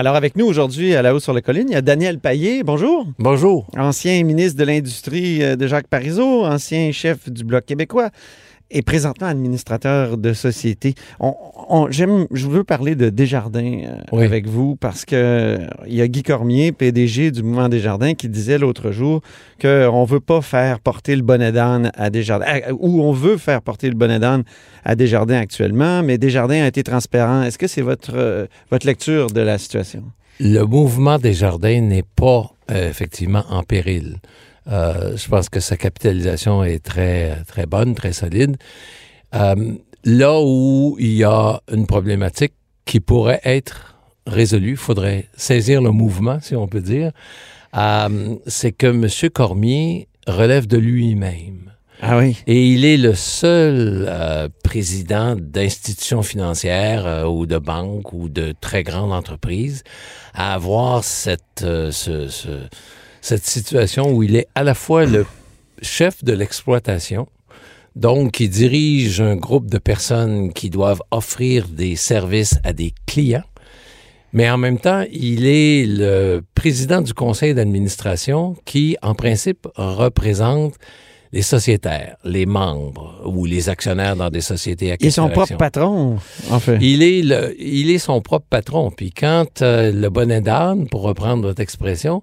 Alors avec nous aujourd'hui à la haut sur la colline, il y a Daniel Payet. Bonjour. Bonjour. Ancien ministre de l'Industrie euh, de Jacques Parizeau, ancien chef du Bloc québécois et présentement administrateur de société. On, j'aime, je veux parler de Desjardins euh, avec vous parce que il y a Guy Cormier, PDG du mouvement Desjardins, qui disait l'autre jour qu'on veut pas faire porter le bonnet d'âne à Desjardins, ou on veut faire porter le bonnet d'âne à Desjardins actuellement, mais Desjardins a été transparent. Est-ce que c'est votre, euh, votre lecture de la situation? Le mouvement Desjardins n'est pas euh, effectivement en péril. Euh, je pense que sa capitalisation est très, très bonne, très solide. Euh, là où il y a une problématique qui pourrait être résolue, il faudrait saisir le mouvement, si on peut dire, euh, c'est que M. Cormier relève de lui-même. Ah oui. Et il est le seul président d'institutions financières ou de banques ou de très grandes entreprises à avoir cette, ce, ce cette situation où il est à la fois le chef de l'exploitation, donc il dirige un groupe de personnes qui doivent offrir des services à des clients, mais en même temps, il est le président du conseil d'administration qui, en principe, représente les sociétaires, les membres ou les actionnaires dans des sociétés à Il est son propre patron, en fait. Il est, le, il est son propre patron. Puis quand euh, le bonnet d'âne, pour reprendre votre expression,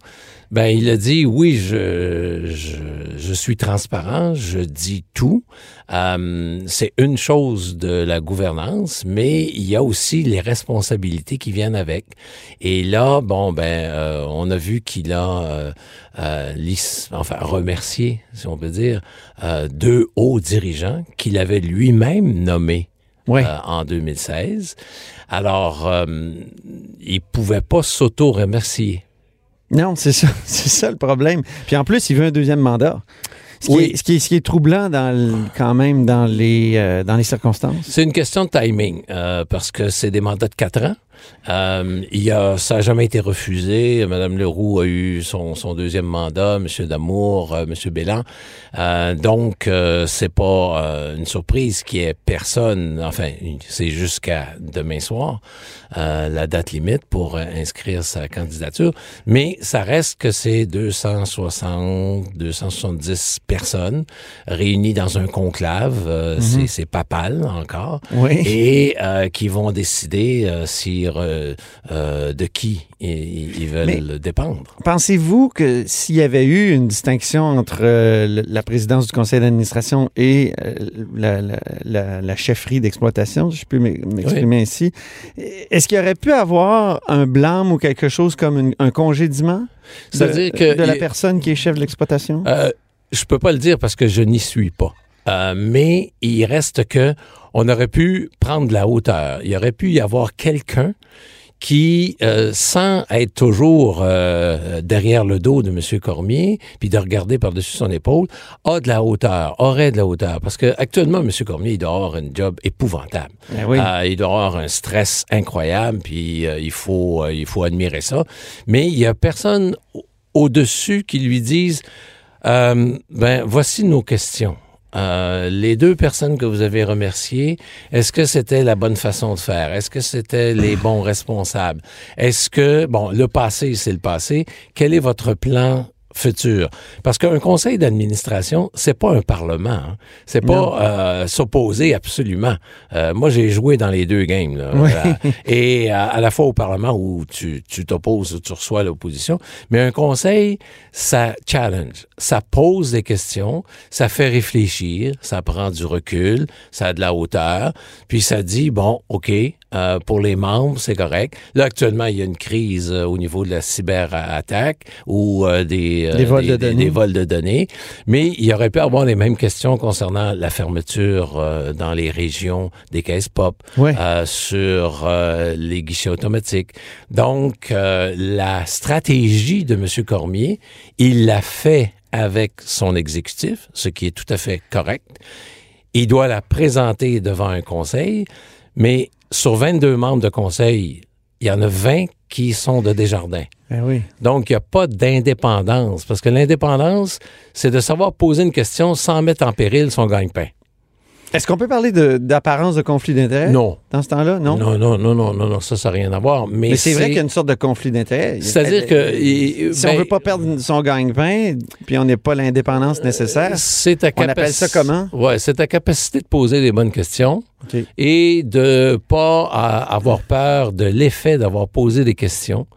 ben il a dit oui, je, je, je suis transparent, je dis tout. Euh, c'est une chose de la gouvernance, mais il y a aussi les responsabilités qui viennent avec. Et là, bon ben, euh, on a vu qu'il a euh, euh enfin remercié, si on peut dire, deux hauts dirigeants qu'il avait lui-même nommés. en 2016. Alors, il pouvait pas s'auto-remercier. Non, c'est ça, c'est ça le problème. Puis en plus, il veut un deuxième mandat. Ce, qui, est, ce, qui, est, ce qui est troublant dans quand même dans les, euh, dans les circonstances. C'est une question de timing, euh, parce que c'est des mandats de quatre ans. Euh, il y a, ça n'a jamais été refusé. Madame Leroux a eu son, son deuxième mandat, Monsieur Damour, euh, Monsieur Bélan. Euh, donc, euh, c'est pas une surprise qu'il y ait personne. Enfin, c'est jusqu'à demain soir la date limite pour inscrire sa candidature. Mais ça reste que c'est 260, 270 personnes réunies dans un conclave. Mm-hmm. C'est papal encore. Oui. Et qui vont décider si euh, euh, de qui ils, veulent dépendre. Pensez-vous que s'il y avait eu une distinction entre euh, la présidence du conseil d'administration et la, chefferie d'exploitation, je peux m'exprimer ainsi, est-ce qu'il aurait pu avoir un blâme ou quelque chose comme un congédiement de, que, de la personne qui est chef de l'exploitation? je peux pas le dire parce que je n'y suis pas. Mais il reste que on aurait pu prendre de la hauteur. Il aurait pu y avoir quelqu'un qui, euh, sans être toujours euh, derrière le dos de M. Cormier, puis de regarder par-dessus son épaule, a de la hauteur, aurait de la hauteur. Parce que actuellement, M. Cormier, il doit avoir un job épouvantable. Eh oui. euh, il doit avoir un stress incroyable, puis euh, il, faut, euh, il faut admirer ça. Mais il y a personne au-dessus qui lui dise, ben, voici nos questions. Euh, les deux personnes que vous avez remerciées, est-ce que c'était la bonne façon de faire? Est-ce que c'était les bons responsables? Est-ce que, bon, le passé, c'est le passé. Quel est votre plan futur. Parce qu'un conseil d'administration, c'est pas un parlement. Hein. C'est pas euh, s'opposer absolument. Euh, moi, j'ai joué dans les deux games. Là, euh, et à, la fois au parlement où tu t'opposes ou tu reçois l'opposition. Mais un conseil, ça challenge. Ça pose des questions, ça fait réfléchir, ça prend du recul, ça a de la hauteur. Puis ça dit, bon, OK, euh, pour les membres, c'est correct. Là, actuellement, il y a une crise euh, au niveau de la cyberattaque ou euh, des, des, vols des, de données. des, vols de données. Mais il y aurait pu avoir les mêmes questions concernant la fermeture dans les régions des caisses pop, ouais. sur les guichets automatiques. Donc, la stratégie de M. Cormier, il l'a fait avec son exécutif, ce qui est tout à fait correct. Il doit la présenter devant un conseil, mais sur 22 membres de conseil, il y en a 20 qui sont de Desjardins. Ben oui. Donc, il n'y a pas d'indépendance. Parce que l'indépendance, c'est de savoir poser une question sans mettre en péril son gagne-pain. Est-ce qu'on peut parler d'apparence de, conflit d'intérêt? Non. Dans ce temps-là, non? Non, non, non, non, non, ça, ça n'a rien à voir. Mais, c'est vrai qu'il y a une sorte de conflit d'intérêt. C'est-à-dire que... si on ne ben veut pas perdre son gagne-pain, puis on n'est pas l'indépendance nécessaire, c'est ta on appelle ça comment? Oui, c'est ta capacité de poser des bonnes questions et de ne pas avoir peur de l'effet d'avoir posé des questions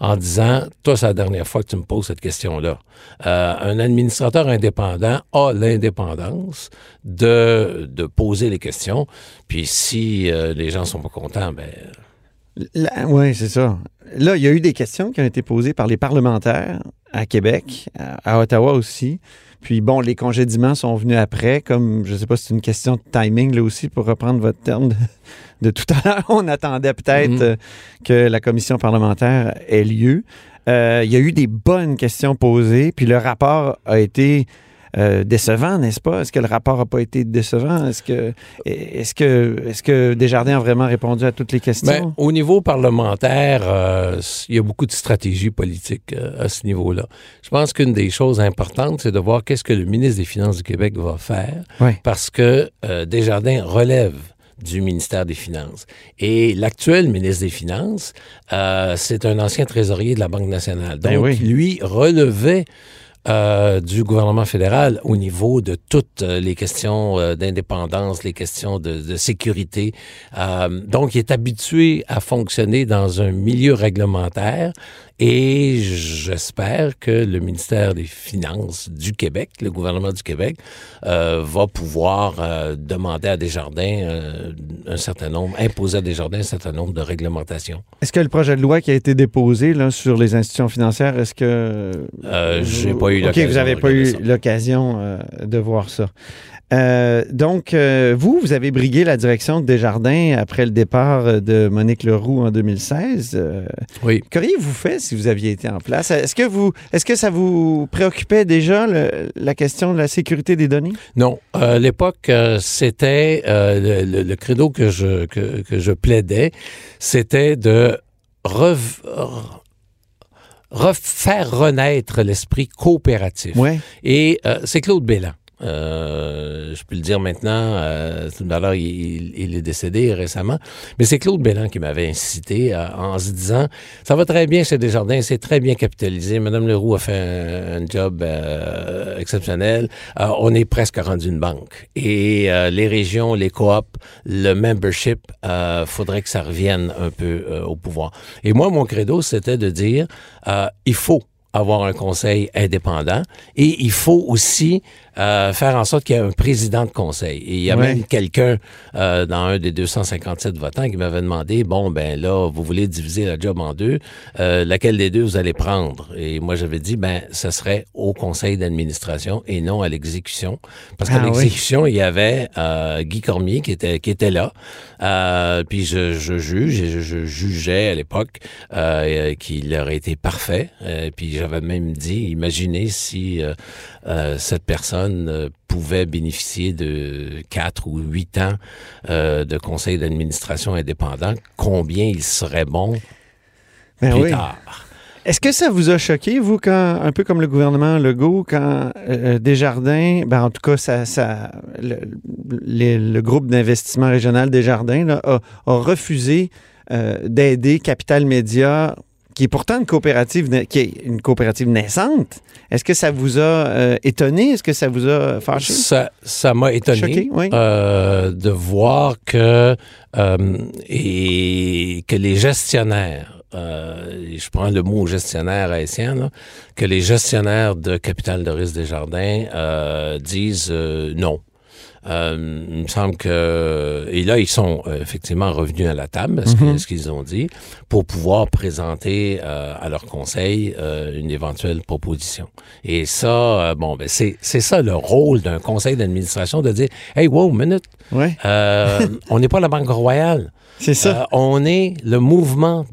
en disant, toi, c'est la dernière fois que tu me poses cette question-là. Euh, un administrateur indépendant a l'indépendance de, de poser les questions. Puis si euh, les gens sont pas contents, ben... Oui, c'est ça. Là, il y a eu des questions qui ont été posées par les parlementaires à Québec, à, Ottawa aussi. Puis bon, les congédiements sont venus après, comme je ne sais pas si c'est une question de timing là aussi, pour reprendre votre terme de, tout à l'heure. On attendait peut-être mm-hmm. euh, que la commission parlementaire ait lieu. Euh, il y a eu des bonnes questions posées, puis le rapport a été euh, décevant, n'est-ce pas? Est-ce que le rapport n'a pas été décevant? Est-ce que, est-ce que, est-ce que Desjardins a vraiment répondu à toutes les questions? Ben, au niveau parlementaire, euh, il y a beaucoup de stratégies politiques à ce niveau-là. Je pense qu'une des choses importantes, c'est de voir qu'est-ce que le ministre des Finances du Québec va faire, parce que Desjardins relève du ministère des Finances. Et l'actuel ministre des Finances, euh, c'est un ancien trésorier de la Banque nationale. Ben Donc, lui relevait euh, du gouvernement fédéral au niveau de toutes euh, les questions euh, d'indépendance, les questions de, de sécurité. donc, il est habitué à fonctionner dans un milieu réglementaire et j'espère que le ministère des Finances du Québec, le gouvernement du Québec, euh, va pouvoir euh, demander à Desjardins euh, un certain nombre, imposer à Desjardins un certain nombre de réglementations. Est-ce que le projet de loi qui a été déposé là, sur les institutions financières, est-ce que... Euh, J'ai pas eu l'occasion. OK, vous n'avez pas eu l'occasion de voir ça. Euh, donc, euh, vous, vous avez brigué la direction de Desjardins après le départ de Monique Leroux en 2016. Euh, oui. Qu'auriez-vous fait si vous aviez été en place? Est-ce que, vous, est-ce que ça vous préoccupait déjà la question de la sécurité des données? Non. à l'époque, c'était le, credo que je, que, que je plaidais, c'était de refaire renaître l'esprit coopératif. Ouais. Et c'est Claude Bélan euh, je peux le dire maintenant, euh, il, il, est décédé récemment, mais c'est Claude Bélan qui m'avait incité en se disant ça va très bien chez Desjardins, c'est très bien capitalisé. Madame Leroux a fait un, job euh, exceptionnel. Euh, on est presque rendu une banque et euh, les régions, les coops, le membership, faudrait que ça revienne un peu au pouvoir. Et moi, mon credo, c'était de dire il faut avoir un conseil indépendant et il faut aussi euh, faire en sorte qu'il y ait un président de conseil. Et il y a même quelqu'un euh, dans un des 257 votants qui m'avait demandé, bon, ben là, vous voulez diviser la job en deux, euh, laquelle des deux vous allez prendre? Et moi, j'avais dit, ben, ce serait au conseil d'administration et non à l'exécution. Parce qu'à ah l'exécution, il y avait Guy Cormier qui était, qui était là. puis je, je juge et je, jugeais à l'époque qu'il aurait été parfait. puis j'avais même dit, imaginez si cette personne euh, pouvait bénéficier de quatre ou huit ans euh, de conseil d'administration indépendant, combien il serait bon ben plus tard? Est-ce que ça vous a choqué, vous, quand, un peu comme le gouvernement Legault, quand euh, Desjardins, ben en tout cas, ça, ça le, groupe d'investissement régional Desjardins là, a, a, refusé d'aider Capital Média qui est pourtant une coopérative, qui est une coopérative naissante. Est-ce que ça vous a euh, étonné? Est-ce que ça vous a fâché? Ça, ça m'a étonné euh, de voir que, euh, et que les gestionnaires, je prends le mot gestionnaire haïtien, que les gestionnaires de Capital de risque des Jardins disent non. Euh, il me semble que... Et là, ils sont euh, effectivement revenus à la table, mhm. ce qu'ils ont dit, pour pouvoir présenter euh, à leur conseil une éventuelle proposition. Et ça, bon, ben c'est ça le rôle d'un conseil d'administration, de dire, « Hey, wow, minute, ouais. on n'est pas la Banque Royale. C'est ça. on est le mouvement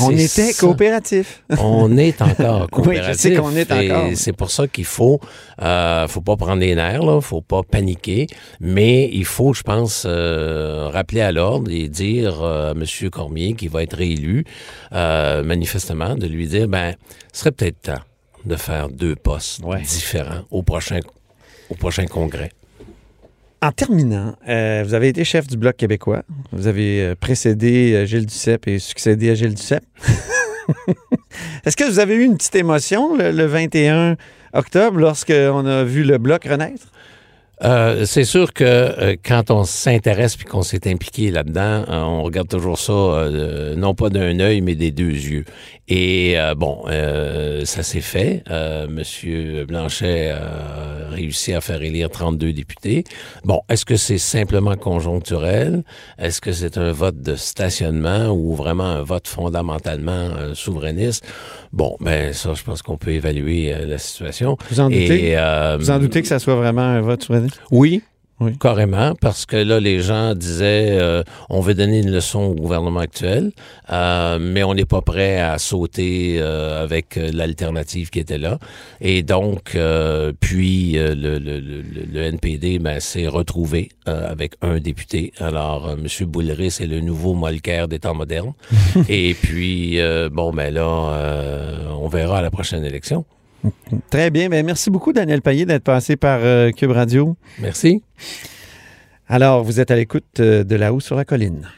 On était coopératif. on est encore coopératif. oui, je sais qu'on est encore. C'est pour ça qu'il faut, euh, faut pas prendre les nerfs, là, faut pas paniquer, mais il faut, je pense, euh, rappeler à l'ordre et dire euh, à M. Cormier, qui va être réélu, euh, manifestement, de lui dire, ben, ce serait peut-être temps de faire deux postes différents au prochain, au prochain congrès. En terminant, euh, vous avez été chef du Bloc québécois. Vous avez euh, précédé euh, Gilles Duceppe et succédé à Gilles Duceppe. Est-ce que vous avez eu une petite émotion le, le 21 octobre lorsqu'on a vu le Bloc renaître? Euh, c'est sûr que euh, quand on s'intéresse puis qu'on s'est impliqué là-dedans, euh, on regarde toujours ça euh, non pas d'un œil mais des deux yeux. Et bon, ça s'est fait. Monsieur Blanchet a réussi à faire élire 32 députés. Bon, est-ce que c'est simplement conjoncturel? Est-ce que c'est un vote de stationnement ou vraiment un vote fondamentalement souverainiste? Bon, ben ça, je pense qu'on peut évaluer la situation. Vous en doutez? Et, Vous en doutez que ça soit vraiment un vote souverainiste? Oui, oui. Carrément, parce que là, les gens disaient euh, on veut donner une leçon au gouvernement actuel, euh, mais on n'est pas prêt à sauter euh, avec l'alternative qui était là. Et donc, puis le, le, le, le, NPD ben, s'est retrouvé avec un député. Alors, M. Bouleris c'est le nouveau Molker des temps modernes. Et puis, bon, ben là, on verra à la prochaine élection. Très bien. Bien, merci beaucoup, Daniel Payet, d'être passé par euh, Cube Radio. Merci. Alors, vous êtes à l'écoute euh, de là-haut sur la colline.